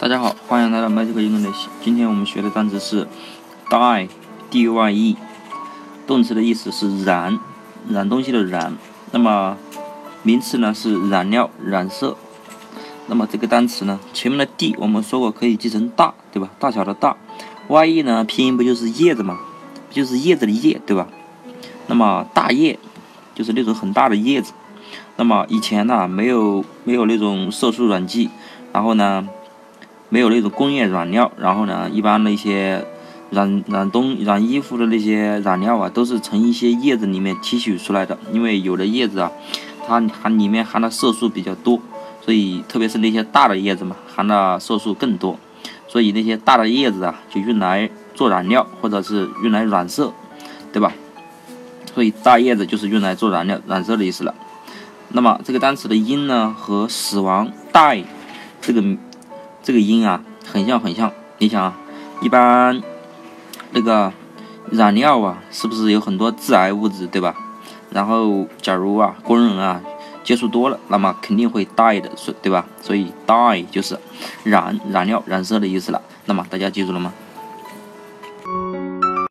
大家好，欢迎来到 Magic 英文练习。今天我们学的单词是 dye，d-y-e，动词的意思是染，染东西的染。那么名词呢是染料、染色。那么这个单词呢，前面的 d 我们说过可以记成大，对吧？大小的大。y-e 呢，拼音不就是叶子吗？就是叶子的叶，对吧？那么大叶就是那种很大的叶子。那么以前呢，没有没有那种色素染剂，然后呢。没有那种工业染料，然后呢，一般那些染染东染衣服的那些染料啊，都是从一些叶子里面提取出来的。因为有的叶子啊，它含里面含的色素比较多，所以特别是那些大的叶子嘛，含的色素更多，所以那些大的叶子啊，就用来做染料或者是用来染色，对吧？所以大叶子就是用来做染料染色的意思了。那么这个单词的音呢，和死亡 die 这个。这个音啊，很像很像。你想啊，一般那个染料啊，是不是有很多致癌物质，对吧？然后，假如啊，工人啊接触多了，那么肯定会 die 的，对吧？所以 die 就是染染料、染色的意思了。那么大家记住了吗？